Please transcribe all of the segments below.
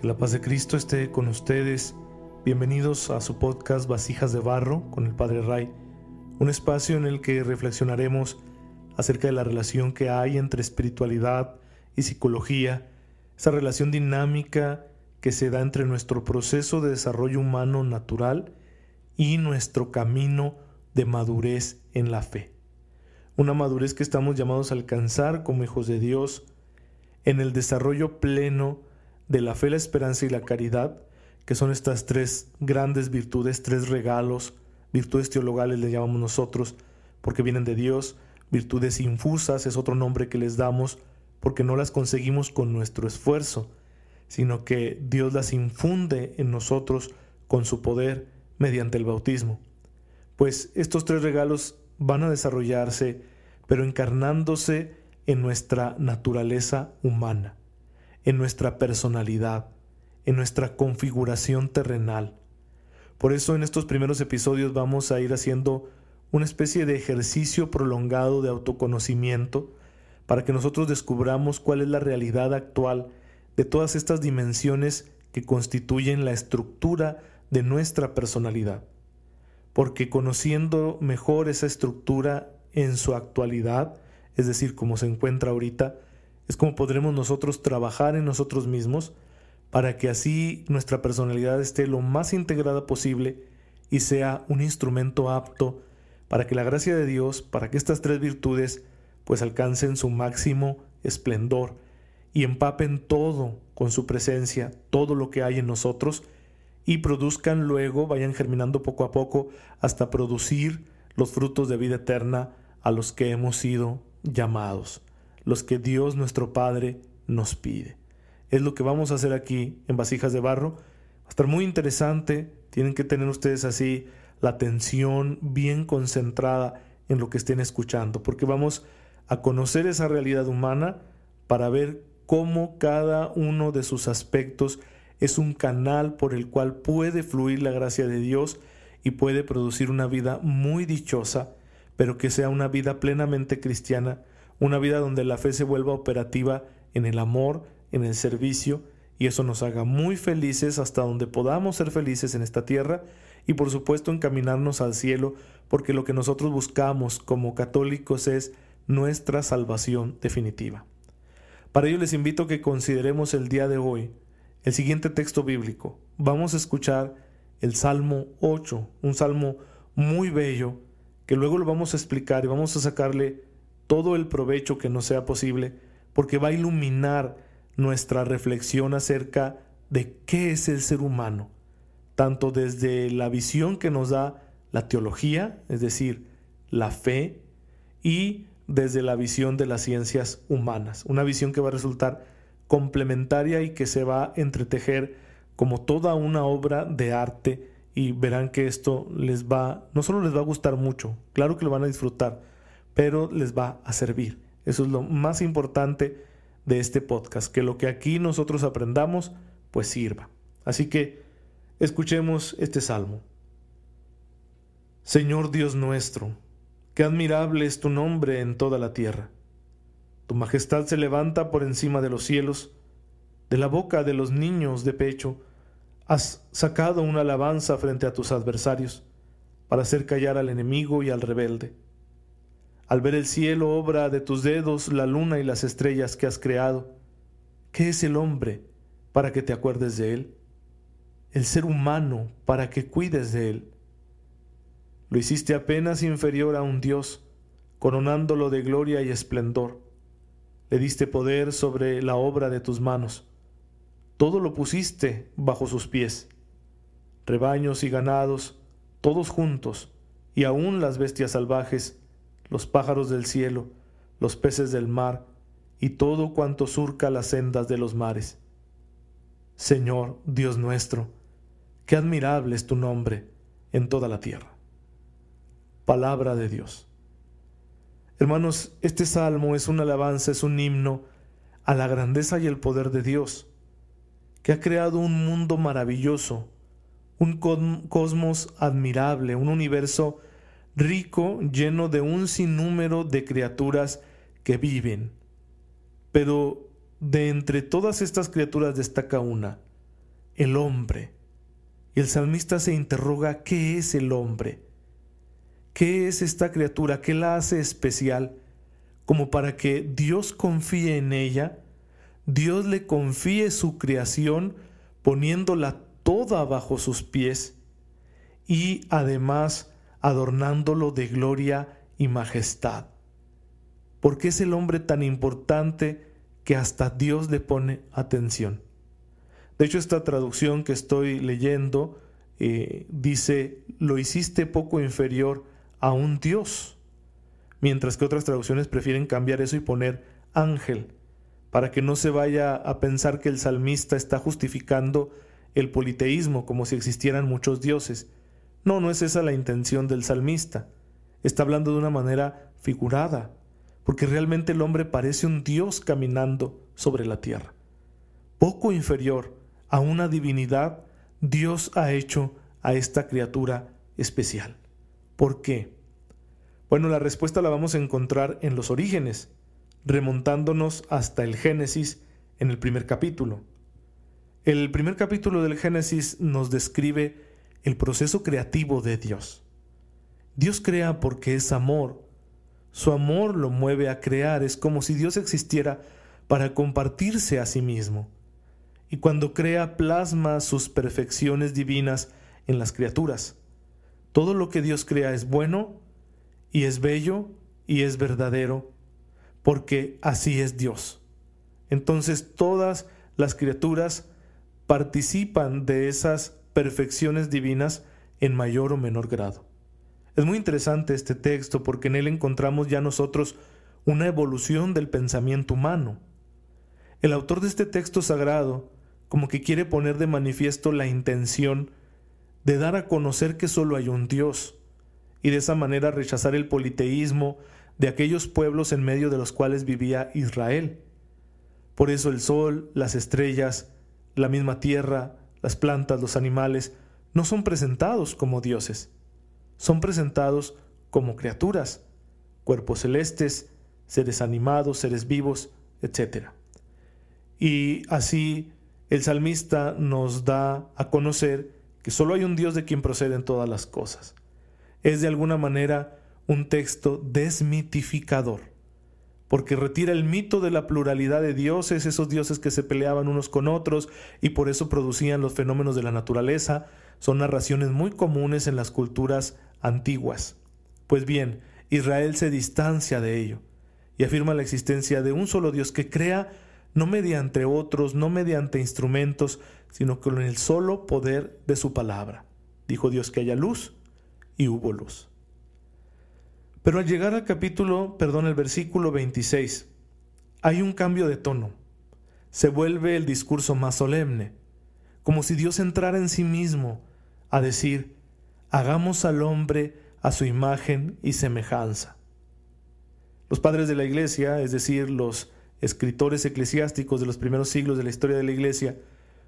Que la paz de Cristo esté con ustedes. Bienvenidos a su podcast Vasijas de Barro con el Padre Ray, un espacio en el que reflexionaremos acerca de la relación que hay entre espiritualidad y psicología, esa relación dinámica que se da entre nuestro proceso de desarrollo humano natural y nuestro camino de madurez en la fe. Una madurez que estamos llamados a alcanzar como hijos de Dios en el desarrollo pleno de la fe, la esperanza y la caridad, que son estas tres grandes virtudes, tres regalos, virtudes teologales le llamamos nosotros, porque vienen de Dios, virtudes infusas es otro nombre que les damos, porque no las conseguimos con nuestro esfuerzo, sino que Dios las infunde en nosotros con su poder mediante el bautismo. Pues estos tres regalos van a desarrollarse, pero encarnándose en nuestra naturaleza humana en nuestra personalidad, en nuestra configuración terrenal. Por eso en estos primeros episodios vamos a ir haciendo una especie de ejercicio prolongado de autoconocimiento para que nosotros descubramos cuál es la realidad actual de todas estas dimensiones que constituyen la estructura de nuestra personalidad. Porque conociendo mejor esa estructura en su actualidad, es decir, como se encuentra ahorita, es como podremos nosotros trabajar en nosotros mismos para que así nuestra personalidad esté lo más integrada posible y sea un instrumento apto para que la gracia de Dios, para que estas tres virtudes pues alcancen su máximo esplendor y empapen todo con su presencia, todo lo que hay en nosotros y produzcan luego, vayan germinando poco a poco hasta producir los frutos de vida eterna a los que hemos sido llamados los que Dios nuestro Padre nos pide. Es lo que vamos a hacer aquí en Vasijas de Barro. Va a estar muy interesante. Tienen que tener ustedes así la atención bien concentrada en lo que estén escuchando, porque vamos a conocer esa realidad humana para ver cómo cada uno de sus aspectos es un canal por el cual puede fluir la gracia de Dios y puede producir una vida muy dichosa, pero que sea una vida plenamente cristiana una vida donde la fe se vuelva operativa en el amor, en el servicio, y eso nos haga muy felices hasta donde podamos ser felices en esta tierra y por supuesto encaminarnos al cielo, porque lo que nosotros buscamos como católicos es nuestra salvación definitiva. Para ello les invito a que consideremos el día de hoy el siguiente texto bíblico. Vamos a escuchar el Salmo 8, un salmo muy bello, que luego lo vamos a explicar y vamos a sacarle todo el provecho que nos sea posible, porque va a iluminar nuestra reflexión acerca de qué es el ser humano, tanto desde la visión que nos da la teología, es decir, la fe, y desde la visión de las ciencias humanas, una visión que va a resultar complementaria y que se va a entretejer como toda una obra de arte y verán que esto les va, no solo les va a gustar mucho, claro que lo van a disfrutar, pero les va a servir. Eso es lo más importante de este podcast, que lo que aquí nosotros aprendamos, pues sirva. Así que escuchemos este salmo. Señor Dios nuestro, qué admirable es tu nombre en toda la tierra. Tu majestad se levanta por encima de los cielos, de la boca de los niños de pecho, has sacado una alabanza frente a tus adversarios, para hacer callar al enemigo y al rebelde al ver el cielo, obra de tus dedos, la luna y las estrellas que has creado. ¿Qué es el hombre para que te acuerdes de él? El ser humano para que cuides de él. Lo hiciste apenas inferior a un Dios, coronándolo de gloria y esplendor. Le diste poder sobre la obra de tus manos. Todo lo pusiste bajo sus pies. Rebaños y ganados, todos juntos, y aún las bestias salvajes, los pájaros del cielo, los peces del mar, y todo cuanto surca las sendas de los mares. Señor, Dios nuestro, qué admirable es tu nombre en toda la tierra. Palabra de Dios. Hermanos, este salmo es una alabanza, es un himno a la grandeza y el poder de Dios, que ha creado un mundo maravilloso, un cosmos admirable, un universo rico, lleno de un sinnúmero de criaturas que viven. Pero de entre todas estas criaturas destaca una, el hombre. Y el salmista se interroga, ¿qué es el hombre? ¿Qué es esta criatura? ¿Qué la hace especial? Como para que Dios confíe en ella, Dios le confíe su creación poniéndola toda bajo sus pies y además adornándolo de gloria y majestad. ¿Por qué es el hombre tan importante que hasta Dios le pone atención? De hecho, esta traducción que estoy leyendo eh, dice, lo hiciste poco inferior a un Dios, mientras que otras traducciones prefieren cambiar eso y poner ángel, para que no se vaya a pensar que el salmista está justificando el politeísmo como si existieran muchos dioses. No, no es esa la intención del salmista. Está hablando de una manera figurada, porque realmente el hombre parece un dios caminando sobre la tierra. Poco inferior a una divinidad, Dios ha hecho a esta criatura especial. ¿Por qué? Bueno, la respuesta la vamos a encontrar en los orígenes, remontándonos hasta el Génesis en el primer capítulo. El primer capítulo del Génesis nos describe el proceso creativo de Dios. Dios crea porque es amor. Su amor lo mueve a crear. Es como si Dios existiera para compartirse a sí mismo. Y cuando crea plasma sus perfecciones divinas en las criaturas. Todo lo que Dios crea es bueno y es bello y es verdadero, porque así es Dios. Entonces todas las criaturas participan de esas perfecciones divinas en mayor o menor grado. Es muy interesante este texto porque en él encontramos ya nosotros una evolución del pensamiento humano. El autor de este texto sagrado como que quiere poner de manifiesto la intención de dar a conocer que solo hay un Dios, y de esa manera rechazar el politeísmo de aquellos pueblos en medio de los cuales vivía Israel. Por eso el sol, las estrellas, la misma tierra, las plantas, los animales, no son presentados como dioses, son presentados como criaturas, cuerpos celestes, seres animados, seres vivos, etc. Y así el salmista nos da a conocer que solo hay un Dios de quien proceden todas las cosas. Es de alguna manera un texto desmitificador, porque retira el mito de la pluralidad de dioses, esos dioses que se peleaban unos con otros y por eso producían los fenómenos de la naturaleza, son narraciones muy comunes en las culturas antiguas. Pues bien, Israel se distancia de ello y afirma la existencia de un solo Dios que crea no mediante otros, no mediante instrumentos, sino con el solo poder de su palabra. Dijo Dios que haya luz y hubo luz. Pero al llegar al capítulo, perdón, el versículo 26, hay un cambio de tono. Se vuelve el discurso más solemne, como si Dios entrara en sí mismo a decir, hagamos al hombre a su imagen y semejanza. Los padres de la iglesia, es decir, los escritores eclesiásticos de los primeros siglos de la historia de la iglesia,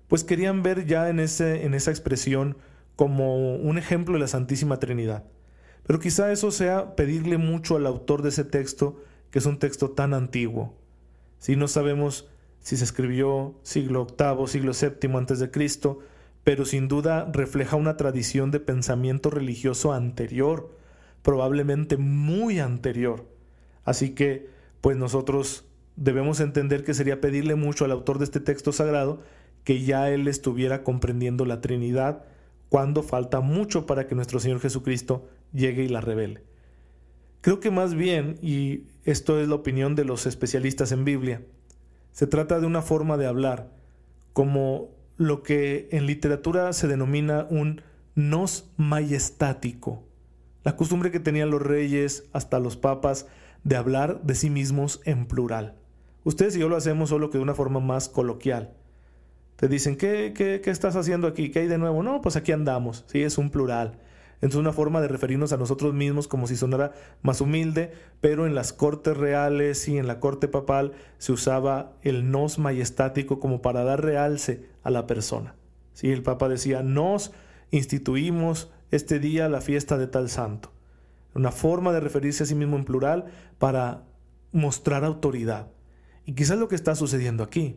pues querían ver ya en, ese, en esa expresión como un ejemplo de la Santísima Trinidad. Pero quizá eso sea pedirle mucho al autor de ese texto, que es un texto tan antiguo. Si no sabemos si se escribió siglo VIII, siglo VII antes de Cristo, pero sin duda refleja una tradición de pensamiento religioso anterior, probablemente muy anterior. Así que, pues nosotros debemos entender que sería pedirle mucho al autor de este texto sagrado que ya él estuviera comprendiendo la Trinidad cuando falta mucho para que nuestro Señor Jesucristo llegue y la revele. Creo que más bien, y esto es la opinión de los especialistas en Biblia, se trata de una forma de hablar, como lo que en literatura se denomina un nos majestático, la costumbre que tenían los reyes hasta los papas de hablar de sí mismos en plural. Ustedes y yo lo hacemos solo que de una forma más coloquial. Te dicen, ¿qué, qué, qué estás haciendo aquí? ¿Qué hay de nuevo? No, pues aquí andamos. Sí, es un plural. Es una forma de referirnos a nosotros mismos como si sonara más humilde, pero en las cortes reales y en la corte papal se usaba el nos majestático como para dar realce a la persona. ¿Sí? El papa decía, nos instituimos este día la fiesta de tal santo. Una forma de referirse a sí mismo en plural para mostrar autoridad. Y quizás lo que está sucediendo aquí,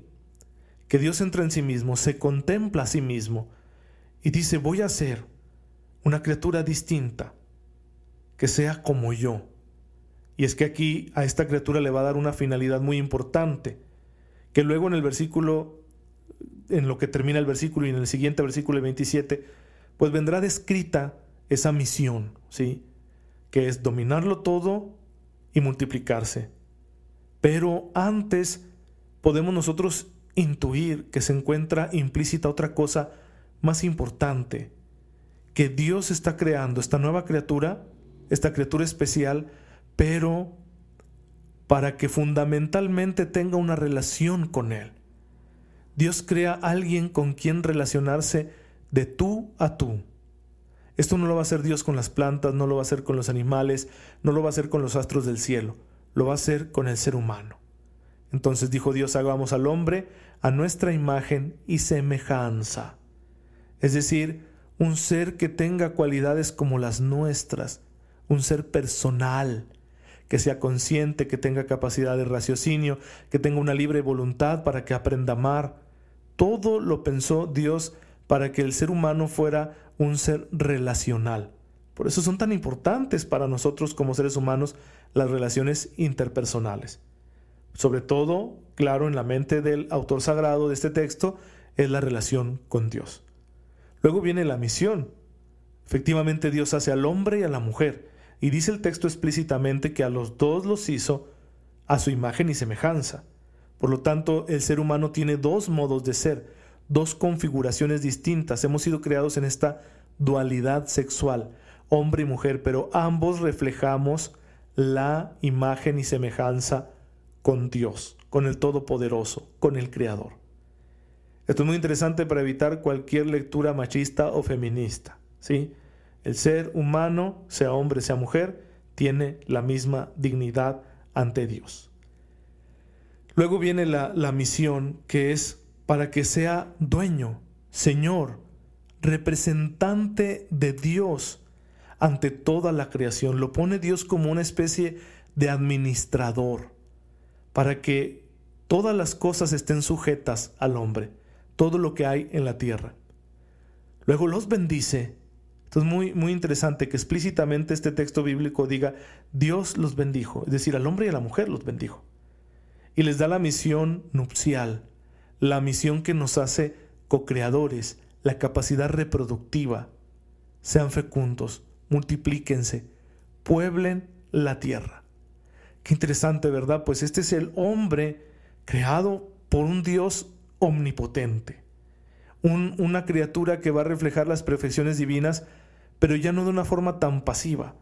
que Dios entra en sí mismo, se contempla a sí mismo y dice, voy a ser una criatura distinta, que sea como yo. Y es que aquí a esta criatura le va a dar una finalidad muy importante, que luego en el versículo, en lo que termina el versículo y en el siguiente versículo 27, pues vendrá descrita esa misión, ¿sí? Que es dominarlo todo y multiplicarse. Pero antes podemos nosotros intuir que se encuentra implícita otra cosa más importante, que Dios está creando esta nueva criatura, esta criatura especial, pero para que fundamentalmente tenga una relación con Él. Dios crea a alguien con quien relacionarse de tú a tú. Esto no lo va a hacer Dios con las plantas, no lo va a hacer con los animales, no lo va a hacer con los astros del cielo, lo va a hacer con el ser humano. Entonces dijo Dios, hagamos al hombre a nuestra imagen y semejanza. Es decir, un ser que tenga cualidades como las nuestras, un ser personal, que sea consciente, que tenga capacidad de raciocinio, que tenga una libre voluntad para que aprenda a amar. Todo lo pensó Dios para que el ser humano fuera un ser relacional. Por eso son tan importantes para nosotros como seres humanos las relaciones interpersonales. Sobre todo, claro, en la mente del autor sagrado de este texto, es la relación con Dios. Luego viene la misión. Efectivamente Dios hace al hombre y a la mujer, y dice el texto explícitamente que a los dos los hizo a su imagen y semejanza. Por lo tanto, el ser humano tiene dos modos de ser, dos configuraciones distintas. Hemos sido creados en esta dualidad sexual, hombre y mujer, pero ambos reflejamos la imagen y semejanza con Dios, con el Todopoderoso, con el Creador. Esto es muy interesante para evitar cualquier lectura machista o feminista. ¿sí? El ser humano, sea hombre, sea mujer, tiene la misma dignidad ante Dios. Luego viene la, la misión que es para que sea dueño, Señor, representante de Dios ante toda la creación. Lo pone Dios como una especie de administrador, para que todas las cosas estén sujetas al hombre, todo lo que hay en la tierra. Luego los bendice. Esto es muy, muy interesante que explícitamente este texto bíblico diga, Dios los bendijo, es decir, al hombre y a la mujer los bendijo. Y les da la misión nupcial, la misión que nos hace co-creadores, la capacidad reproductiva. Sean fecundos, multiplíquense, pueblen la tierra. Qué interesante, ¿verdad? Pues este es el hombre creado por un Dios omnipotente. una criatura que va a reflejar las perfecciones divinas, pero ya no de una forma tan pasiva,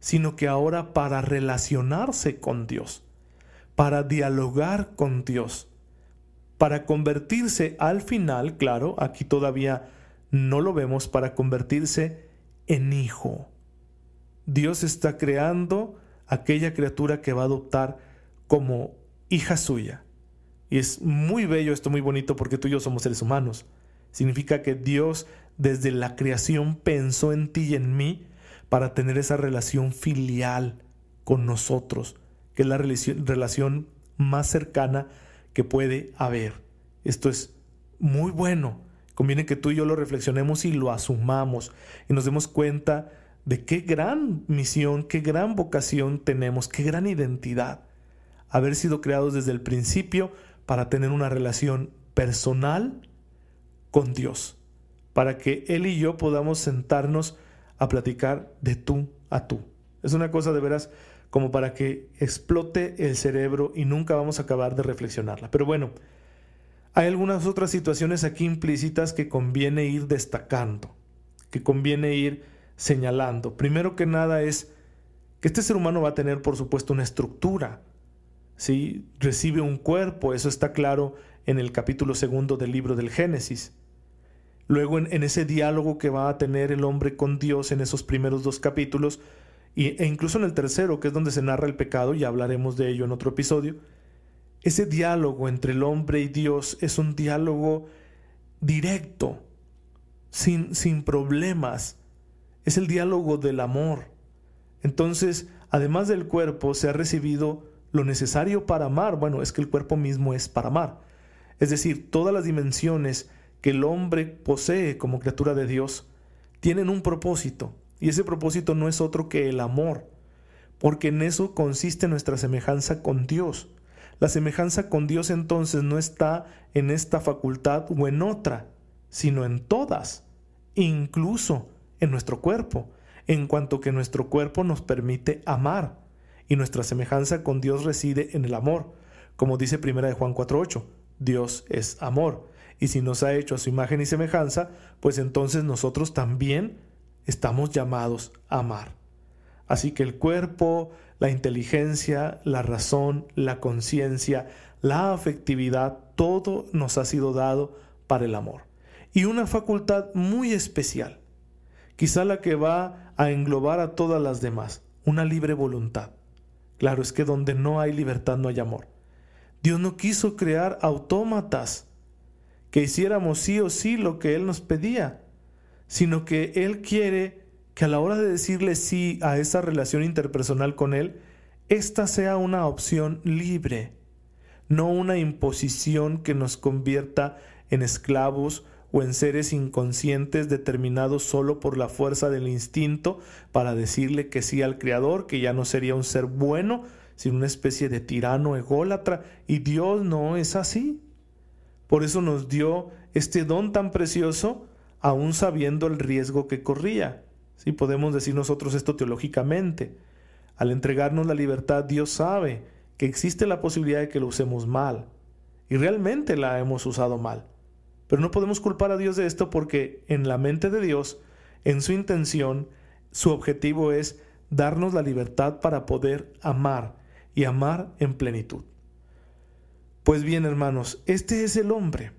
sino que ahora para relacionarse con Dios, para dialogar con Dios, para convertirse al final, claro, aquí todavía no lo vemos, para convertirse en hijo. Dios está creando aquella criatura que va a adoptar como hija suya. Y es muy bello esto, muy bonito, porque tú y yo somos seres humanos. Significa que Dios desde la creación pensó en ti y en mí para tener esa relación filial con nosotros, que es la relación más cercana que puede haber. Esto es muy bueno. Conviene que tú y yo lo reflexionemos y lo asumamos y nos demos cuenta de qué gran misión, qué gran vocación tenemos, qué gran identidad. Haber sido creados desde el principio para tener una relación personal con Dios, para que Él y yo podamos sentarnos a platicar de tú a tú. Es una cosa de veras como para que explote el cerebro y nunca vamos a acabar de reflexionarla. Pero bueno, hay algunas otras situaciones aquí implícitas que conviene ir destacando, que conviene ir señalando. Primero que nada es que este ser humano va a tener, por supuesto, una estructura. ¿Sí? Recibe un cuerpo, eso está claro en el capítulo segundo del libro del Génesis. Luego en, ese diálogo que va a tener el hombre con Dios en esos primeros dos capítulos, e incluso en el tercero, que es donde se narra el pecado, y hablaremos de ello en otro episodio, ese diálogo entre el hombre y Dios es un diálogo directo, sin, sin problemas. Es el diálogo del amor. Entonces, además del cuerpo, se ha recibido lo necesario para amar. Bueno, es que el cuerpo mismo es para amar. es decir, todas las dimensiones que el hombre posee como criatura de Dios, tienen un propósito, y ese propósito no es otro que el amor, porque en eso consiste nuestra semejanza con Dios. La semejanza con Dios entonces no está en esta facultad o en otra, sino en todas, incluso en nuestro cuerpo, en cuanto que nuestro cuerpo nos permite amar, y nuestra semejanza con Dios reside en el amor, como dice 1 de Juan 4:8, Dios es amor, y si nos ha hecho a su imagen y semejanza, pues entonces nosotros también estamos llamados a amar. Así que el cuerpo, la inteligencia, la razón, la conciencia, la afectividad, todo nos ha sido dado para el amor. Y una facultad muy especial, quizá la que va a englobar a todas las demás, una libre voluntad. Claro, es que donde no hay libertad no hay amor. Dios no quiso crear autómatas que hiciéramos sí o sí lo que Él nos pedía, sino que Él quiere que a la hora de decirle sí a esa relación interpersonal con Él, esta sea una opción libre, no una imposición que nos convierta en esclavos o en seres inconscientes determinados solo por la fuerza del instinto para decirle que sí al Creador, que ya no sería un ser bueno, sino una especie de tirano ególatra, y Dios no es así. Por eso nos dio este don tan precioso, aún sabiendo el riesgo que corría. Si podemos decir nosotros esto teológicamente. Al entregarnos la libertad, Dios sabe que existe la posibilidad de que lo usemos mal. Y realmente la hemos usado mal. Pero no podemos culpar a Dios de esto porque en la mente de Dios, en su intención, su objetivo es darnos la libertad para poder amar y amar en plenitud. Pues bien, hermanos, este es el hombre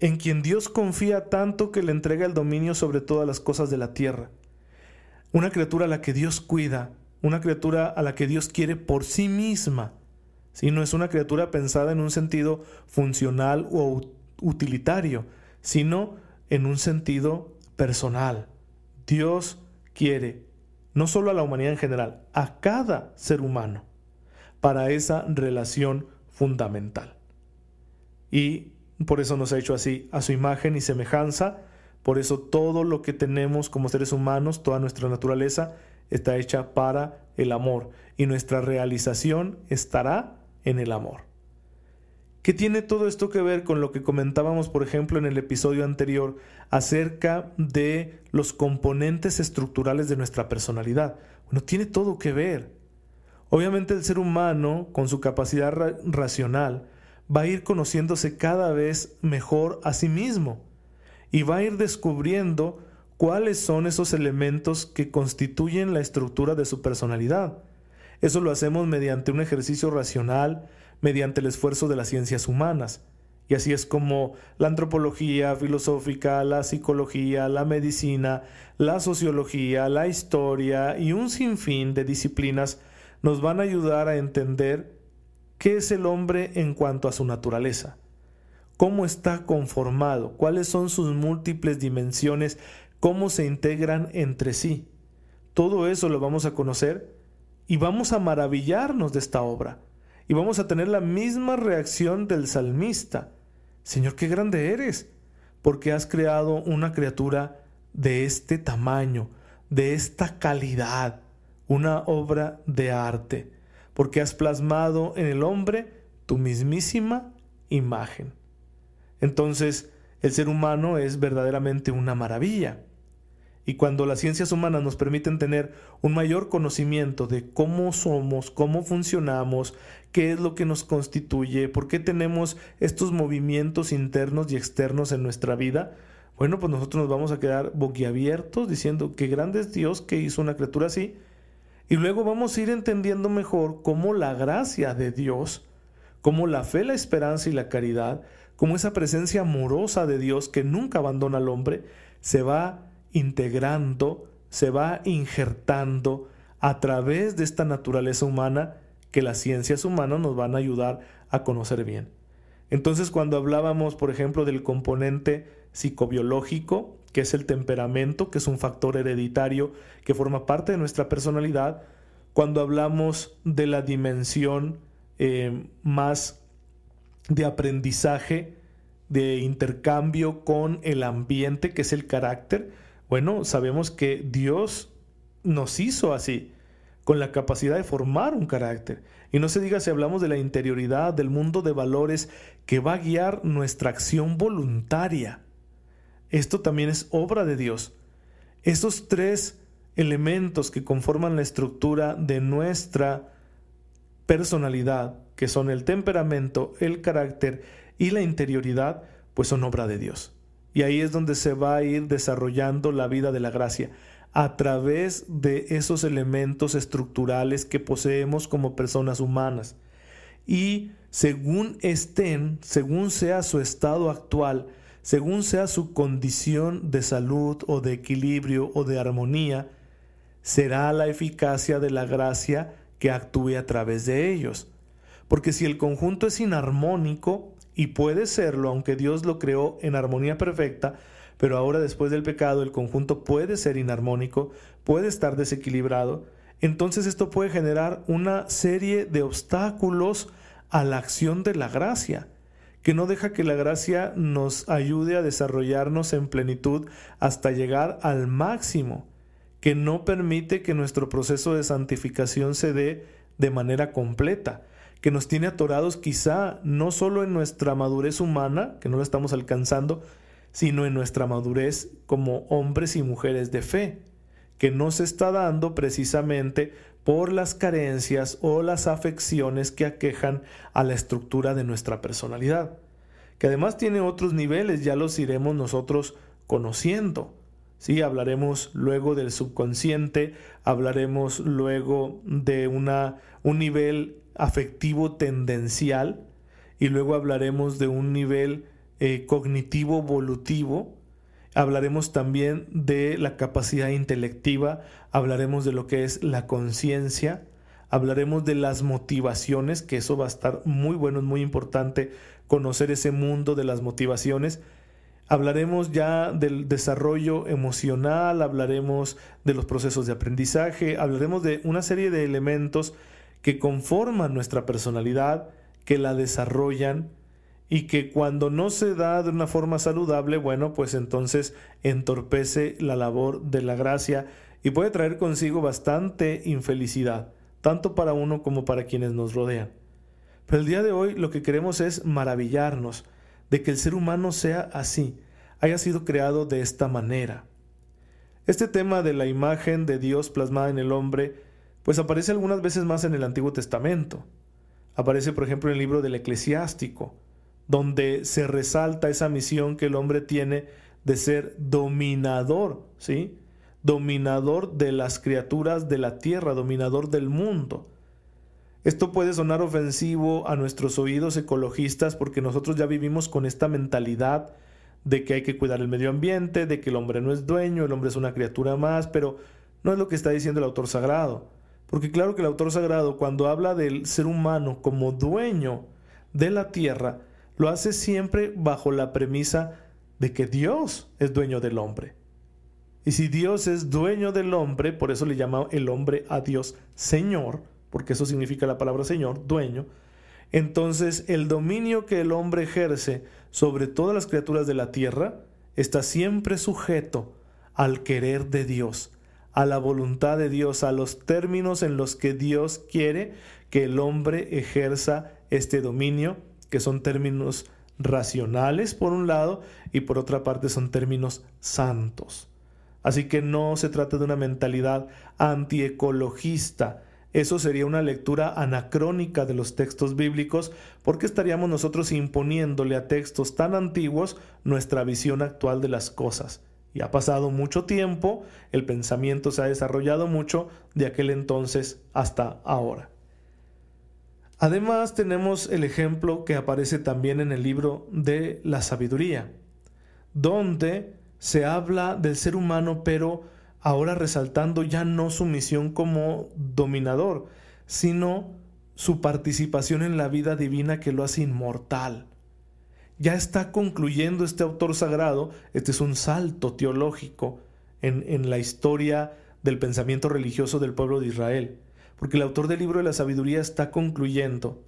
en quien Dios confía tanto que le entrega el dominio sobre todas las cosas de la tierra. Una criatura a la que Dios cuida, una criatura a la que Dios quiere por sí misma. Si no es una criatura pensada en un sentido funcional o utilitario, sino en un sentido personal. Dios quiere, no solo a la humanidad en general, a cada ser humano, para esa relación fundamental. Y por eso nos ha hecho así, a su imagen y semejanza, por eso todo lo que tenemos como seres humanos, toda nuestra naturaleza, está hecha para el amor y nuestra realización estará en el amor. ¿Qué tiene todo esto que ver con lo que comentábamos, por ejemplo, en el episodio anterior acerca de los componentes estructurales de nuestra personalidad? Bueno, tiene todo que ver. Obviamente el ser humano, con su capacidad racional, va a ir conociéndose cada vez mejor a sí mismo y va a ir descubriendo cuáles son esos elementos que constituyen la estructura de su personalidad. Eso lo hacemos mediante un ejercicio racional, mediante el esfuerzo de las ciencias humanas. Y así es como la antropología filosófica, la psicología, la medicina, la sociología, la historia y un sinfín de disciplinas nos van a ayudar a entender qué es el hombre en cuanto a su naturaleza, cómo está conformado, cuáles son sus múltiples dimensiones, cómo se integran entre sí. Todo eso lo vamos a conocer y vamos a maravillarnos de esta obra y vamos a tener la misma reacción del salmista. Señor, qué grande eres, porque has creado una criatura de este tamaño, de esta calidad, una obra de arte, porque has plasmado en el hombre tu mismísima imagen. Entonces, el ser humano es verdaderamente una maravilla. Y cuando las ciencias humanas nos permiten tener un mayor conocimiento de cómo somos, cómo funcionamos, qué es lo que nos constituye, por qué tenemos estos movimientos internos y externos en nuestra vida, bueno, pues nosotros nos vamos a quedar boquiabiertos diciendo qué grande es Dios que hizo una criatura así. Y luego vamos a ir entendiendo mejor cómo la gracia de Dios, cómo la fe, la esperanza y la caridad, como esa presencia amorosa de Dios que nunca abandona al hombre, se va integrando, se va injertando a través de esta naturaleza humana que las ciencias humanas nos van a ayudar a conocer bien. Entonces, cuando hablábamos, por ejemplo, del componente psicobiológico, que es el temperamento, que es un factor hereditario que forma parte de nuestra personalidad, cuando hablamos de la dimensión eh, más de aprendizaje, de intercambio con el ambiente que es el carácter, bueno, sabemos que Dios nos hizo así, con la capacidad de formar un carácter. Y no se diga si hablamos de la interioridad, del mundo de valores que va a guiar nuestra acción voluntaria. Esto también es obra de Dios. Estos tres elementos que conforman la estructura de nuestra personalidad, que son el temperamento, el carácter y la interioridad, pues son obra de Dios. Y ahí es donde se va a ir desarrollando la vida de la gracia, a través de esos elementos estructurales que poseemos como personas humanas. Y según estén, según sea su estado actual, según sea su condición de salud o de equilibrio o de armonía, será la eficacia de la gracia que actúe a través de ellos. Porque si el conjunto es inarmónico, y puede serlo, aunque Dios lo creó en armonía perfecta, pero ahora después del pecado el conjunto puede ser inarmónico, puede estar desequilibrado, entonces esto puede generar una serie de obstáculos a la acción de la gracia, que no deja que la gracia nos ayude a desarrollarnos en plenitud hasta llegar al máximo, que no permite que nuestro proceso de santificación se dé de manera completa, que nos tiene atorados quizá no solo en nuestra madurez humana, que no la estamos alcanzando, sino en nuestra madurez como hombres y mujeres de fe, que no se está dando precisamente por las carencias o las afecciones que aquejan a la estructura de nuestra personalidad, que además tiene otros niveles, ya los iremos nosotros conociendo. Sí, hablaremos luego del subconsciente, hablaremos luego de una, un nivel afectivo tendencial y luego hablaremos de un nivel eh, cognitivo volutivo. Hablaremos también de la capacidad intelectiva, hablaremos de lo que es la conciencia, hablaremos de las motivaciones, que eso va a estar muy bueno, es muy importante conocer ese mundo de las motivaciones. Hablaremos ya del desarrollo emocional, hablaremos de los procesos de aprendizaje, hablaremos de una serie de elementos que conforman nuestra personalidad, que la desarrollan y que cuando no se da de una forma saludable, bueno, pues entonces entorpece la labor de la gracia y puede traer consigo bastante infelicidad, tanto para uno como para quienes nos rodean. Pero el día de hoy lo que queremos es maravillarnos de que el ser humano sea así, haya sido creado de esta manera. Este tema de la imagen de Dios plasmada en el hombre pues aparece algunas veces más en el Antiguo Testamento. Aparece, por ejemplo, en el libro del Eclesiástico, donde se resalta esa misión que el hombre tiene de ser dominador, ¿sí? Dominador de las criaturas de la tierra, dominador del mundo. Esto puede sonar ofensivo a nuestros oídos ecologistas porque nosotros ya vivimos con esta mentalidad de que hay que cuidar el medio ambiente, de que el hombre no es dueño, el hombre es una criatura más, pero no es lo que está diciendo el autor sagrado. Porque claro que el autor sagrado cuando habla del ser humano como dueño de la tierra, lo hace siempre bajo la premisa de que Dios es dueño del hombre. Y si Dios es dueño del hombre, por eso le llama el hombre a Dios Señor, porque eso significa la palabra Señor, dueño, entonces el dominio que el hombre ejerce sobre todas las criaturas de la tierra está siempre sujeto al querer de Dios, a la voluntad de Dios, a los términos en los que Dios quiere que el hombre ejerza este dominio, que son términos racionales por un lado y por otra parte son términos santos. Así que no se trata de una mentalidad antiecologista. Eso sería una lectura anacrónica de los textos bíblicos porque estaríamos nosotros imponiéndole a textos tan antiguos nuestra visión actual de las cosas. Y ha pasado mucho tiempo, el pensamiento se ha desarrollado mucho de aquel entonces hasta ahora. Además tenemos el ejemplo que aparece también en el libro de la sabiduría, donde se habla del ser humano, pero ahora resaltando ya no su misión como dominador, sino su participación en la vida divina que lo hace inmortal. Ya está concluyendo este autor sagrado, este es un salto teológico en, en, la historia del pensamiento religioso del pueblo de Israel, porque el autor del libro de la sabiduría está concluyendo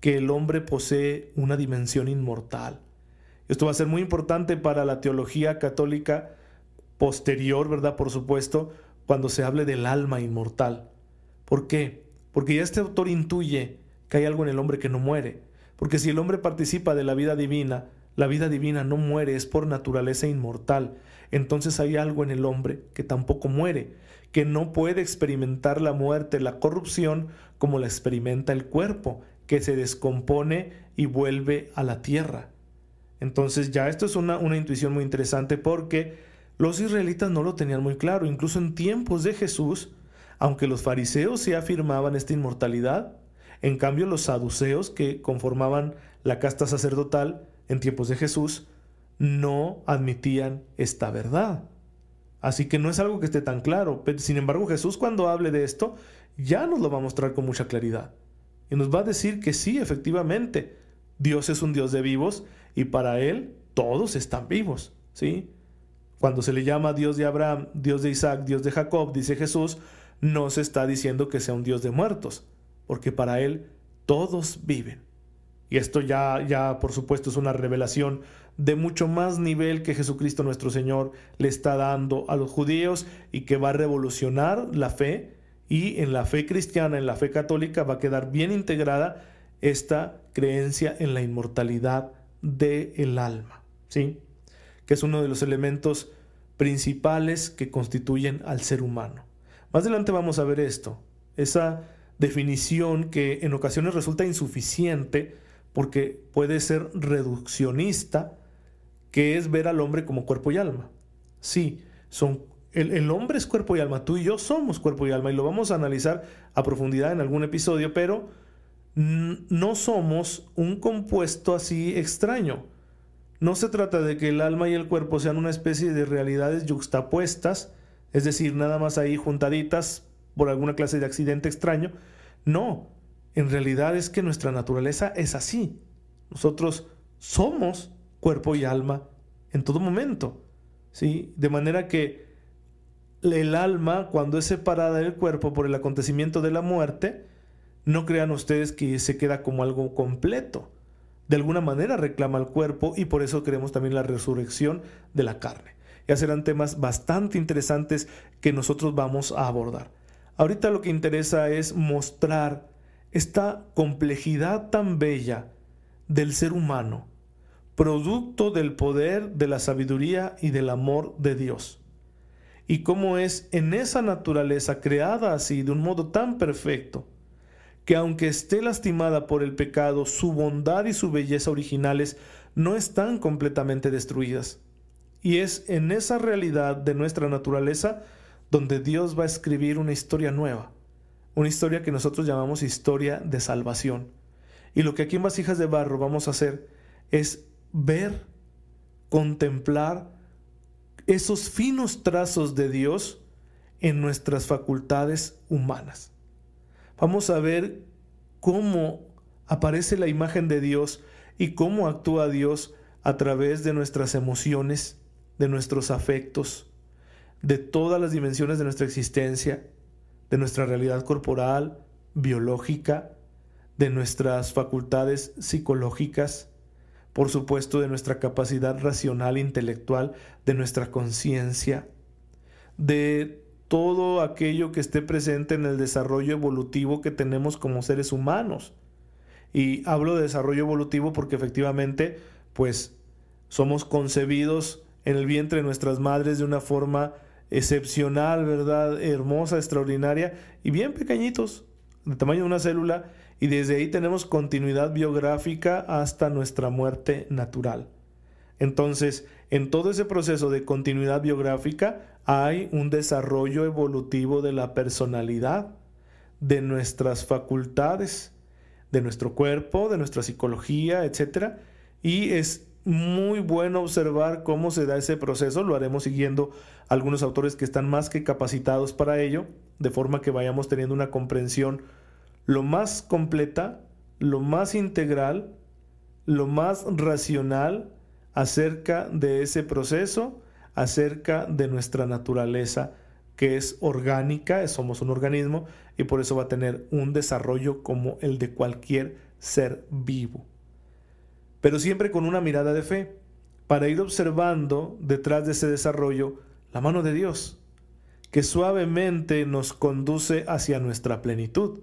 que el hombre posee una dimensión inmortal. Esto va a ser muy importante para la teología católica posterior, ¿verdad? Por supuesto, cuando se hable del alma inmortal. ¿Por qué? Porque ya este autor intuye que hay algo en el hombre que no muere. Porque si el hombre participa de la vida divina, la vida divina no muere, es por naturaleza inmortal. Entonces hay algo en el hombre que tampoco muere, que no puede experimentar la muerte, la corrupción, como la experimenta el cuerpo, que se descompone y vuelve a la tierra. Entonces ya esto es una, una intuición muy interesante porque los israelitas no lo tenían muy claro. Incluso en tiempos de Jesús, aunque los fariseos sí afirmaban esta inmortalidad, en cambio los saduceos que conformaban la casta sacerdotal en tiempos de Jesús no admitían esta verdad. Así que no es algo que esté tan claro. Sin embargo, Jesús cuando hable de esto ya nos lo va a mostrar con mucha claridad. Y nos va a decir que sí, efectivamente, Dios es un Dios de vivos y para Él todos están vivos. ¿sí? Cuando se le llama Dios de Abraham, Dios de Isaac, Dios de Jacob, dice Jesús, no se está diciendo que sea un Dios de muertos, porque para Él todos viven. Y esto ya, ya, por supuesto, es una revelación de mucho más nivel que Jesucristo nuestro Señor le está dando a los judíos y que va a revolucionar la fe y en la fe cristiana, en la fe católica, va a quedar bien integrada esta creencia en la inmortalidad del alma, ¿sí? Que es uno de los elementos principales que constituyen al ser humano. Más adelante vamos a ver esto, esa definición que en ocasiones resulta insuficiente porque puede ser reduccionista, que es ver al hombre como cuerpo y alma. Sí, son, el, el, hombre es cuerpo y alma, tú y yo somos cuerpo y alma y lo vamos a analizar a profundidad en algún episodio, pero no somos un compuesto así extraño. No se trata de que el alma y el cuerpo sean una especie de realidades yuxtapuestas, es decir, nada más ahí juntaditas por alguna clase de accidente extraño. No, en realidad es que nuestra naturaleza es así. Nosotros somos cuerpo y alma en todo momento. ¿sí? De manera que el alma, cuando es separada del cuerpo por el acontecimiento de la muerte, no crean ustedes que se queda como algo completo. De alguna manera reclama el cuerpo y por eso queremos también la resurrección de la carne. Ya serán temas bastante interesantes que nosotros vamos a abordar. Ahorita lo que interesa es mostrar esta complejidad tan bella del ser humano, producto del poder, de la sabiduría y del amor de Dios. Y cómo es en esa naturaleza creada así, de un modo tan perfecto, que aunque esté lastimada por el pecado, su bondad y su belleza originales no están completamente destruidas. Y es en esa realidad de nuestra naturaleza donde Dios va a escribir una historia nueva, una historia que nosotros llamamos historia de salvación. Y lo que aquí en Vasijas de Barro vamos a hacer es ver, contemplar esos finos trazos de Dios en nuestras facultades humanas. Vamos a ver cómo aparece la imagen de Dios y cómo actúa Dios a través de nuestras emociones, de nuestros afectos, de todas las dimensiones de nuestra existencia, de nuestra realidad corporal, biológica, de nuestras facultades psicológicas, por supuesto de nuestra capacidad racional, intelectual, de nuestra conciencia, de todo aquello que esté presente en el desarrollo evolutivo que tenemos como seres humanos. Y hablo de desarrollo evolutivo porque efectivamente, pues, somos concebidos en el vientre de nuestras madres de una forma excepcional, ¿verdad? Hermosa, extraordinaria y bien pequeñitos, de tamaño de una célula, y desde ahí tenemos continuidad biográfica hasta nuestra muerte natural. Entonces, en todo ese proceso de continuidad biográfica hay un desarrollo evolutivo de la personalidad, de nuestras facultades, de nuestro cuerpo, de nuestra psicología, etc. Y es muy bueno observar cómo se da ese proceso. Lo haremos siguiendo algunos autores que están más que capacitados para ello, de forma que vayamos teniendo una comprensión lo más completa, lo más integral, lo más racional acerca de ese proceso, acerca de nuestra naturaleza que es orgánica, somos un organismo y por eso va a tener un desarrollo como el de cualquier ser vivo. Pero siempre con una mirada de fe. para ir observando detrás de ese desarrollo la mano de Dios, que suavemente nos conduce hacia nuestra plenitud,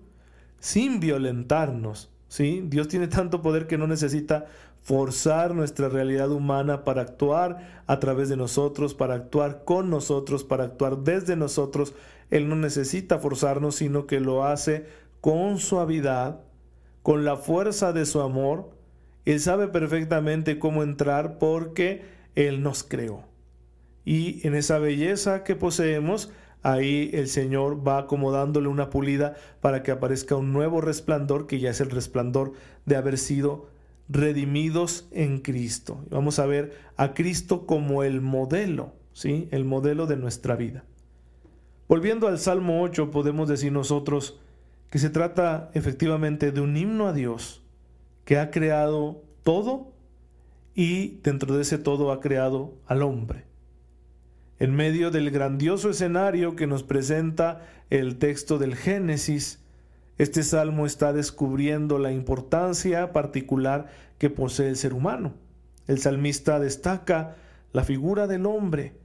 sin violentarnos. ¿sí? Dios tiene tanto poder que no necesita forzar nuestra realidad humana para actuar a través de nosotros, para actuar con nosotros, para actuar desde nosotros. Él no necesita forzarnos, sino que lo hace con suavidad, con la fuerza de su amor. Él sabe perfectamente cómo entrar porque Él nos creó y en esa belleza que poseemos, ahí el Señor va acomodándole una pulida para que aparezca un nuevo resplandor que ya es el resplandor de haber sido redimidos en Cristo. Vamos a ver a Cristo como el modelo, ¿sí? El modelo de nuestra vida. Volviendo al Salmo 8, podemos decir nosotros que se trata efectivamente de un himno a Dios que ha creado todo y dentro de ese todo ha creado al hombre en medio del grandioso escenario que nos presenta el texto del Génesis, este salmo está descubriendo la importancia particular que posee el ser humano. El salmista destaca la figura del hombre,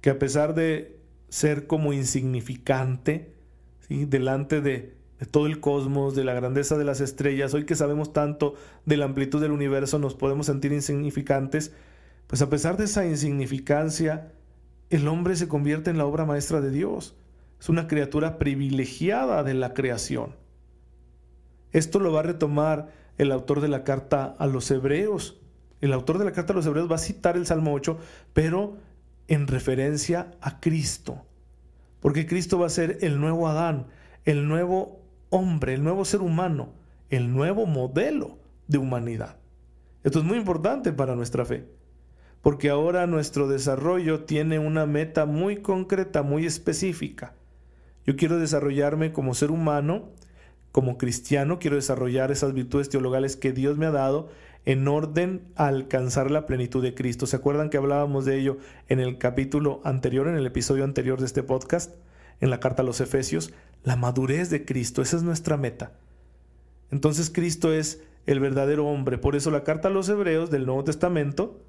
que a pesar de ser como insignificante, delante de, de todo el cosmos, de la grandeza de las estrellas, hoy que sabemos tanto de la amplitud del universo, nos podemos sentir insignificantes, pues a pesar de esa insignificancia, el hombre se convierte en la obra maestra de Dios. Es una criatura privilegiada de la creación. Esto lo va a retomar el autor de la carta a los hebreos. El autor de la carta a los hebreos va a citar el Salmo 8, pero en referencia a Cristo. Porque Cristo va a ser el nuevo Adán, el nuevo hombre, el nuevo ser humano, el nuevo modelo de humanidad. Esto es muy importante para nuestra fe porque ahora nuestro desarrollo tiene una meta muy concreta, muy específica. Yo quiero desarrollarme como ser humano, como cristiano, quiero desarrollar esas virtudes teologales que Dios me ha dado en orden a alcanzar la plenitud de Cristo. ¿Se acuerdan que hablábamos de ello en el capítulo anterior, en el episodio anterior de este podcast, en la carta a los Efesios? La madurez de Cristo, esa es nuestra meta. Entonces Cristo es el verdadero hombre. Por eso la carta a los Hebreos del Nuevo Testamento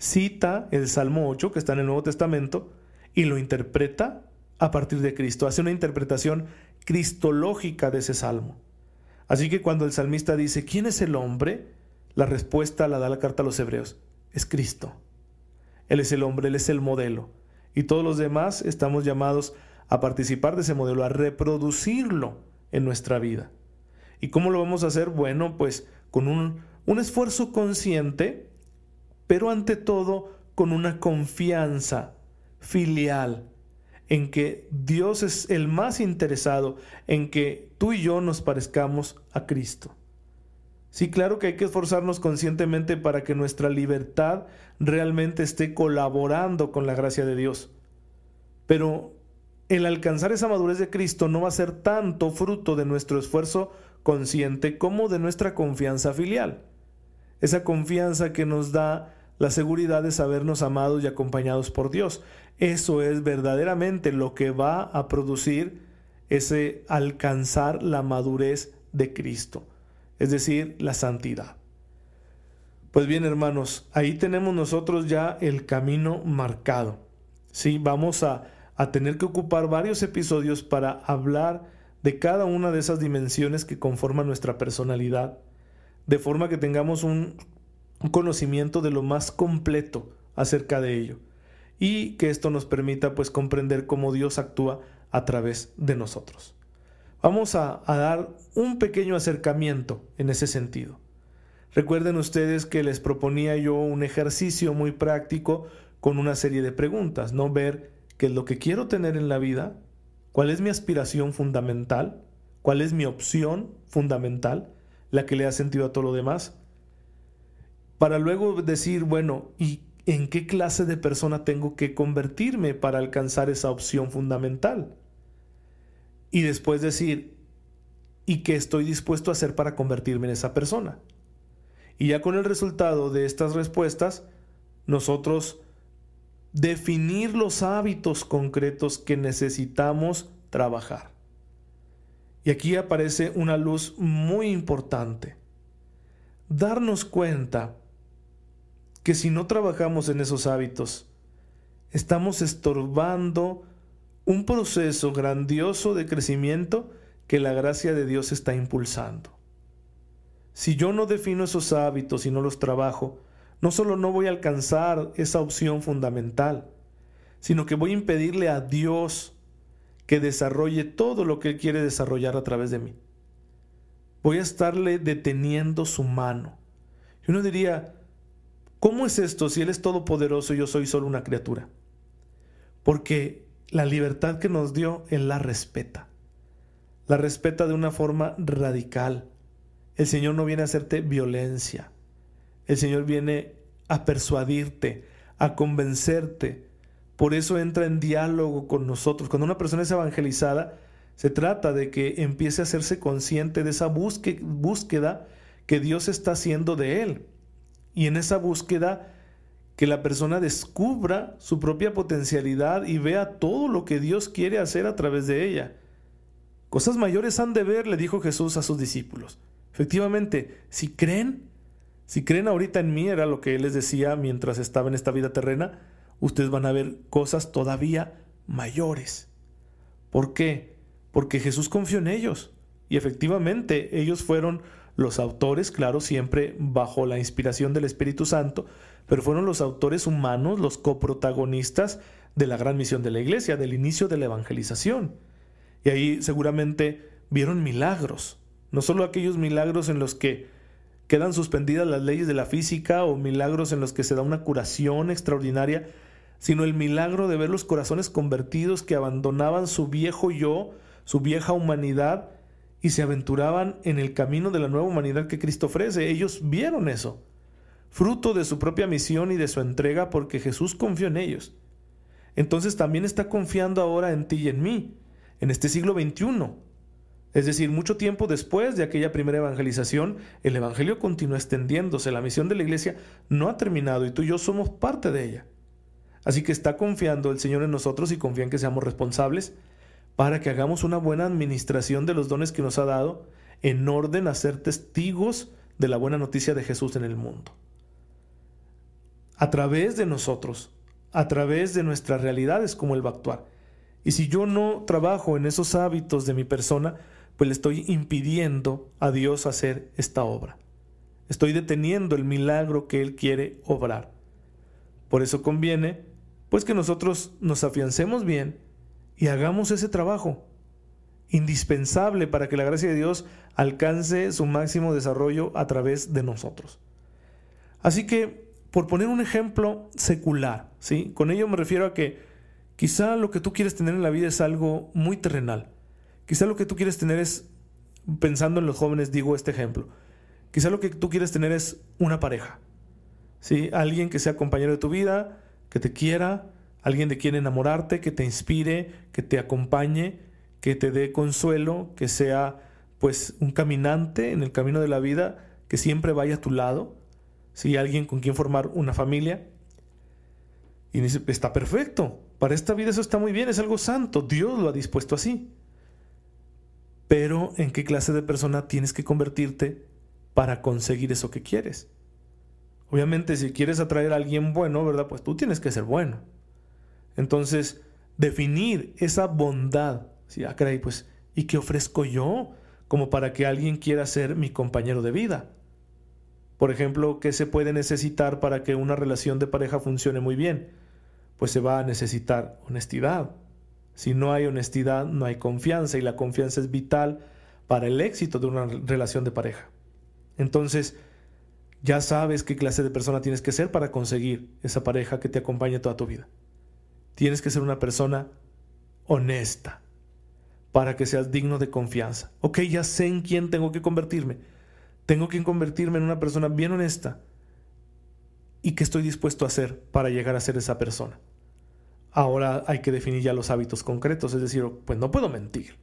cita el Salmo 8 que está en el Nuevo Testamento y lo interpreta a partir de Cristo. Hace una interpretación cristológica de ese salmo. Así que cuando el salmista dice, ¿quién es el hombre? La respuesta la da la carta a los hebreos. Es Cristo. Él es el hombre, Él es el modelo. Y todos los demás estamos llamados a participar de ese modelo, a reproducirlo en nuestra vida. ¿Y cómo lo vamos a hacer? Bueno, pues con un, un esfuerzo consciente pero ante todo con una confianza filial en que Dios es el más interesado en que tú y yo nos parezcamos a Cristo. Sí, claro que hay que esforzarnos conscientemente para que nuestra libertad realmente esté colaborando con la gracia de Dios. Pero el alcanzar esa madurez de Cristo no va a ser tanto fruto de nuestro esfuerzo consciente como de nuestra confianza filial. Esa confianza que nos da la seguridad de sabernos amados y acompañados por Dios. Eso es verdaderamente lo que va a producir ese alcanzar la madurez de Cristo, es decir, la santidad. Pues bien, hermanos, ahí tenemos nosotros ya el camino marcado. Sí, vamos a, a tener que ocupar varios episodios para hablar de cada una de esas dimensiones que conforman nuestra personalidad, de forma que tengamos un un conocimiento de lo más completo acerca de ello y que esto nos permita pues comprender cómo Dios actúa a través de nosotros. Vamos a, a, dar un pequeño acercamiento en ese sentido. Recuerden ustedes que les proponía yo un ejercicio muy práctico con una serie de preguntas, no ver qué es lo que quiero tener en la vida, cuál es mi aspiración fundamental, cuál es mi opción fundamental, la que le ha sentido a todo lo demás, para luego decir, bueno, ¿y en qué clase de persona tengo que convertirme para alcanzar esa opción fundamental? Y después decir, ¿y qué estoy dispuesto a hacer para convertirme en esa persona? Y ya con el resultado de estas respuestas, nosotros definir los hábitos concretos que necesitamos trabajar. Y aquí aparece una luz muy importante. Darnos cuenta que si no trabajamos en esos hábitos, estamos estorbando un proceso grandioso de crecimiento que la gracia de Dios está impulsando. Si yo no defino esos hábitos y no los trabajo, no solo no voy a alcanzar esa opción fundamental, sino que voy a impedirle a Dios que desarrolle todo lo que Él quiere desarrollar a través de mí. Voy a estarle deteniendo su mano. Y uno diría, ¿cómo es esto si Él es todopoderoso y yo soy solo una criatura? Porque la libertad que nos dio, Él la respeta. La respeta de una forma radical. El Señor no viene a hacerte violencia. El Señor viene a persuadirte, a convencerte. Por eso entra en diálogo con nosotros. Cuando una persona es evangelizada, se trata de que empiece a hacerse consciente de esa búsqueda que Dios está haciendo de él. Y en esa búsqueda que la persona descubra su propia potencialidad y vea todo lo que Dios quiere hacer a través de ella. Cosas mayores han de ver, le dijo Jesús a sus discípulos. Efectivamente, si creen, si creen ahorita en mí, era lo que Él les decía mientras estaba en esta vida terrena, ustedes van a ver cosas todavía mayores. ¿Por qué? Porque Jesús confió en ellos. Y efectivamente, ellos fueron los autores, claro, siempre bajo la inspiración del Espíritu Santo, pero fueron los autores humanos, los coprotagonistas de la gran misión de la iglesia, del inicio de la evangelización. Y ahí seguramente vieron milagros, no solo aquellos milagros en los que quedan suspendidas las leyes de la física o milagros en los que se da una curación extraordinaria, sino el milagro de ver los corazones convertidos que abandonaban su viejo yo, su vieja humanidad, y se aventuraban en el camino de la nueva humanidad que Cristo ofrece. Ellos vieron eso, fruto de su propia misión y de su entrega porque Jesús confió en ellos. Entonces también está confiando ahora en ti y en mí, en este siglo XXI. Es decir, mucho tiempo después de aquella primera evangelización, el Evangelio continúa extendiéndose, la misión de la iglesia no ha terminado y tú y yo somos parte de ella. Así que está confiando el Señor en nosotros y confía en que seamos responsables para que hagamos una buena administración de los dones que nos ha dado en orden a ser testigos de la buena noticia de Jesús en el mundo. A través de nosotros, a través de nuestras realidades, como Él va a actuar. Y si yo no trabajo en esos hábitos de mi persona, pues le estoy impidiendo a Dios hacer esta obra. Estoy deteniendo el milagro que Él quiere obrar. Por eso conviene, pues que nosotros nos afiancemos bien y hagamos ese trabajo, indispensable para que la gracia de Dios alcance su máximo desarrollo a través de nosotros. Así que, por poner un ejemplo secular, ¿sí? con ello me refiero a que quizá lo que tú quieres tener en la vida es algo muy terrenal. Quizá lo que tú quieres tener es, pensando en los jóvenes, digo este ejemplo, quizá lo que tú quieres tener es una pareja. ¿sí? Alguien que sea compañero de tu vida, que te quiera, alguien de quien enamorarte, que te inspire, que te acompañe, que te dé consuelo, que sea pues un caminante en el camino de la vida, que siempre vaya a tu lado, si alguien con quien formar una familia. Y dice, está perfecto, para esta vida eso está muy bien, es algo santo, Dios lo ha dispuesto así. Pero ¿en qué clase de persona tienes que convertirte para conseguir eso que quieres? Obviamente si quieres atraer a alguien bueno, ¿verdad? Pues tú tienes que ser bueno. Entonces, definir esa bondad, ¿sí? ah, pues, ¿y qué ofrezco yo como para que alguien quiera ser mi compañero de vida? Por ejemplo, ¿qué se puede necesitar para que una relación de pareja funcione muy bien? Pues se va a necesitar honestidad. Si no hay honestidad, no hay confianza y la confianza es vital para el éxito de una relación de pareja. Entonces, ya sabes qué clase de persona tienes que ser para conseguir esa pareja que te acompañe toda tu vida. Tienes que ser una persona honesta para que seas digno de confianza. Ok, ya sé en quién tengo que convertirme. Tengo que convertirme en una persona bien honesta. ¿Y qué estoy dispuesto a hacer para llegar a ser esa persona? Ahora hay que definir ya los hábitos concretos, es decir, pues no puedo mentir.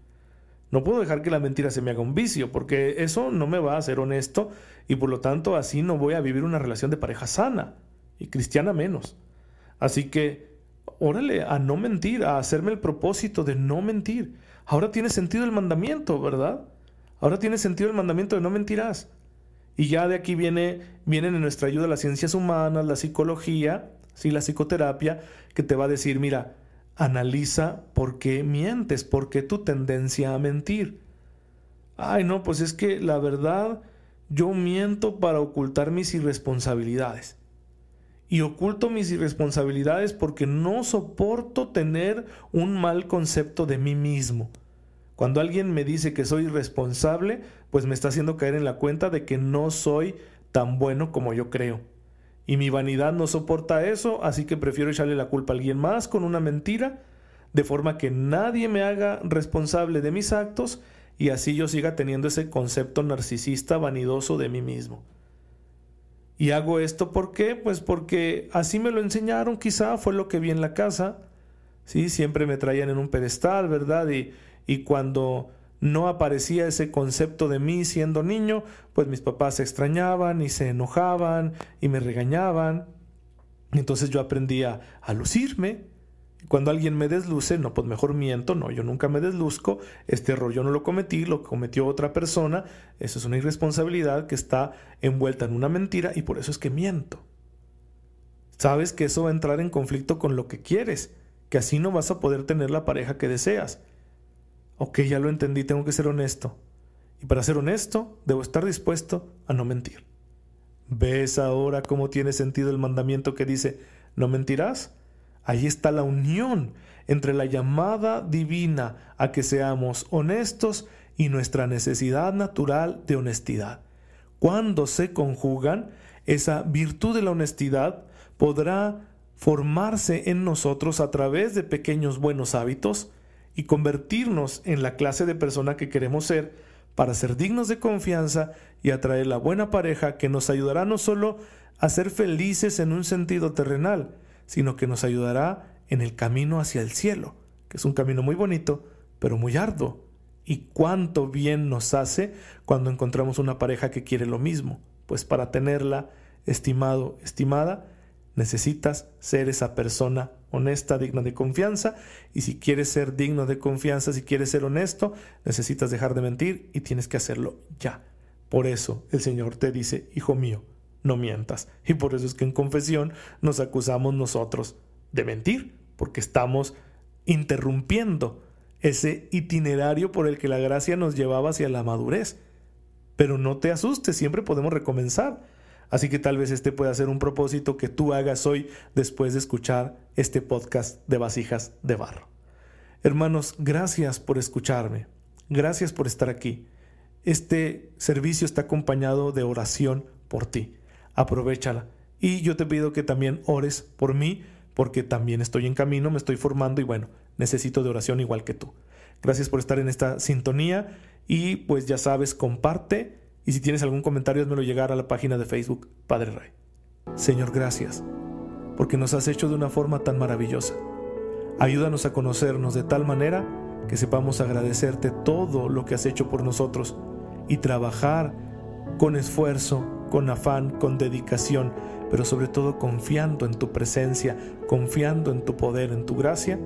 No puedo dejar que la mentira se me haga un vicio, porque eso no me va a hacer honesto y por lo tanto así no voy a vivir una relación de pareja sana y cristiana menos. Así que órale, a no mentir, a hacerme el propósito de no mentir. Ahora tiene sentido el mandamiento, ¿verdad? Ahora tiene sentido el mandamiento de no mentirás. Y ya de aquí viene, vienen en nuestra ayuda las ciencias humanas, la psicología, ¿sí? la psicoterapia, que te va a decir, mira, analiza por qué mientes, por qué tu tendencia a mentir. Ay, no, pues es que la verdad, yo miento para ocultar mis irresponsabilidades. Y oculto mis irresponsabilidades porque no soporto tener un mal concepto de mí mismo. Cuando alguien me dice que soy irresponsable, pues me está haciendo caer en la cuenta de que no soy tan bueno como yo creo. Y mi vanidad no soporta eso, así que prefiero echarle la culpa a alguien más con una mentira, de forma que nadie me haga responsable de mis actos y así yo siga teniendo ese concepto narcisista vanidoso de mí mismo. Y hago esto ¿por qué? Pues porque así me lo enseñaron, quizá fue lo que vi en la casa. Sí, siempre me traían en un pedestal, ¿verdad? Y y cuando no aparecía ese concepto de mí siendo niño, pues mis papás se extrañaban y se enojaban y me regañaban. Entonces yo aprendía a lucirme. Cuando alguien me desluce, no, pues mejor miento, no, yo nunca me desluzco, este error yo no lo cometí, lo cometió otra persona, eso es una irresponsabilidad que está envuelta en una mentira y por eso es que miento. Sabes que eso va a entrar en conflicto con lo que quieres, que así no vas a poder tener la pareja que deseas. Ok, ya lo entendí, tengo que ser honesto. Y para ser honesto, debo estar dispuesto a no mentir. ¿Ves ahora cómo tiene sentido el mandamiento que dice, no mentirás? Ahí está la unión entre la llamada divina a que seamos honestos y nuestra necesidad natural de honestidad. Cuando se conjugan, esa virtud de la honestidad podrá formarse en nosotros a través de pequeños buenos hábitos y convertirnos en la clase de persona que queremos ser para ser dignos de confianza y atraer la buena pareja que nos ayudará no solo a ser felices en un sentido terrenal, sino que nos ayudará en el camino hacia el cielo, que es un camino muy bonito, pero muy arduo. Y cuánto bien nos hace cuando encontramos una pareja que quiere lo mismo, pues para tenerla, estimado, estimada, necesitas ser esa persona honesta, digna de confianza, y si quieres ser digno de confianza, si quieres ser honesto, necesitas dejar de mentir y tienes que hacerlo ya. Por eso el Señor te dice, hijo mío, no mientas. Y por eso es que en confesión nos acusamos nosotros de mentir, porque estamos interrumpiendo ese itinerario por el que la gracia nos llevaba hacia la madurez. Pero no te asustes, siempre podemos recomenzar. Así que tal vez este pueda ser un propósito que tú hagas hoy después de escuchar este podcast de vasijas de barro. Hermanos, gracias por escucharme. Gracias por estar aquí. Este servicio está acompañado de oración por ti. Aprovechala. Y yo te pido que también ores por mí, porque también estoy en camino, me estoy formando y bueno, necesito de oración igual que tú. Gracias por estar en esta sintonía y pues ya sabes, comparte y si tienes algún comentario, házmelo llegar a la página de Facebook Padre Ray. Señor, gracias, porque nos has hecho de una forma tan maravillosa. Ayúdanos a conocernos de tal manera que sepamos agradecerte todo lo que has hecho por nosotros y trabajar con esfuerzo, con afán, con dedicación, pero sobre todo confiando en tu presencia, confiando en tu poder, en tu gracia,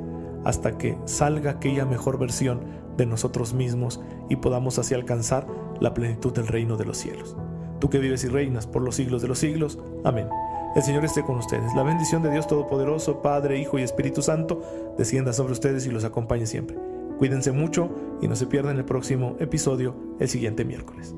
hasta que salga aquella mejor versión de nosotros mismos y podamos así alcanzar la plenitud del reino de los cielos. Tú que vives y reinas por los siglos de los siglos. Amén. El Señor esté con ustedes. La bendición de Dios Todopoderoso, Padre, Hijo y Espíritu Santo, descienda sobre ustedes y los acompañe siempre. Cuídense mucho y no se pierdan el próximo episodio el siguiente miércoles.